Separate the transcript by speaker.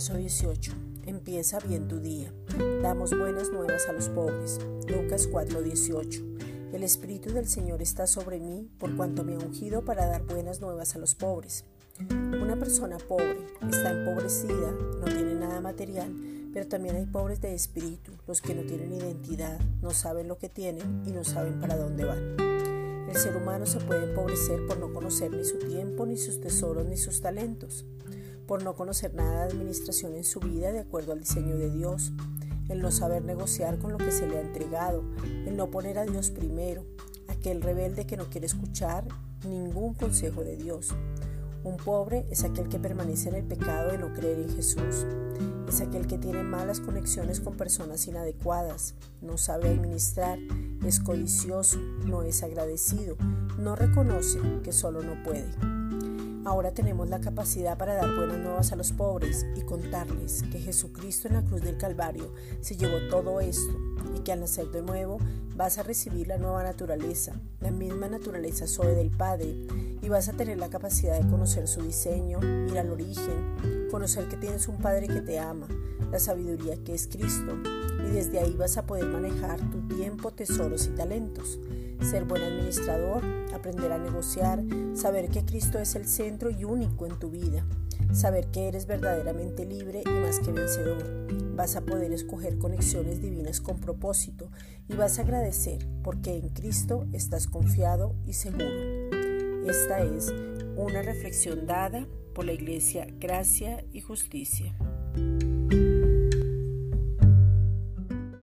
Speaker 1: Marzo 18. Empieza bien tu día. Damos buenas nuevas a los pobres. Lucas 4:18. El Espíritu del Señor está sobre mí por cuanto me ha ungido para dar buenas nuevas a los pobres. Una persona pobre está empobrecida, no tiene nada material, pero también hay pobres de espíritu, los que no tienen identidad, no saben lo que tienen y no saben para dónde van. El ser humano se puede empobrecer por no conocer ni su tiempo, ni sus tesoros, ni sus talentos por no conocer nada de administración en su vida de acuerdo al diseño de Dios, el no saber negociar con lo que se le ha entregado, el no poner a Dios primero, aquel rebelde que no quiere escuchar ningún consejo de Dios. Un pobre es aquel que permanece en el pecado de no creer en Jesús. Es aquel que tiene malas conexiones con personas inadecuadas, no sabe administrar, es codicioso, no es agradecido, no reconoce que solo no puede. Ahora tenemos la capacidad para dar buenas nuevas a los pobres y contarles que Jesucristo en la cruz del Calvario se llevó todo esto y que al nacer de nuevo vas a recibir la nueva naturaleza, la misma naturaleza soy del Padre y vas a tener la capacidad de conocer su diseño, ir al origen, conocer que tienes un Padre que te ama, la sabiduría que es Cristo. Y desde ahí vas a poder manejar tu tiempo, tesoros y talentos ser buen administrador, aprender a negociar, saber que Cristo es el centro y único en tu vida, saber que eres verdaderamente libre y más que vencedor. Vas a poder escoger conexiones divinas con propósito y vas a agradecer porque en Cristo estás confiado y seguro. Esta es una reflexión dada por la Iglesia Gracia y Justicia.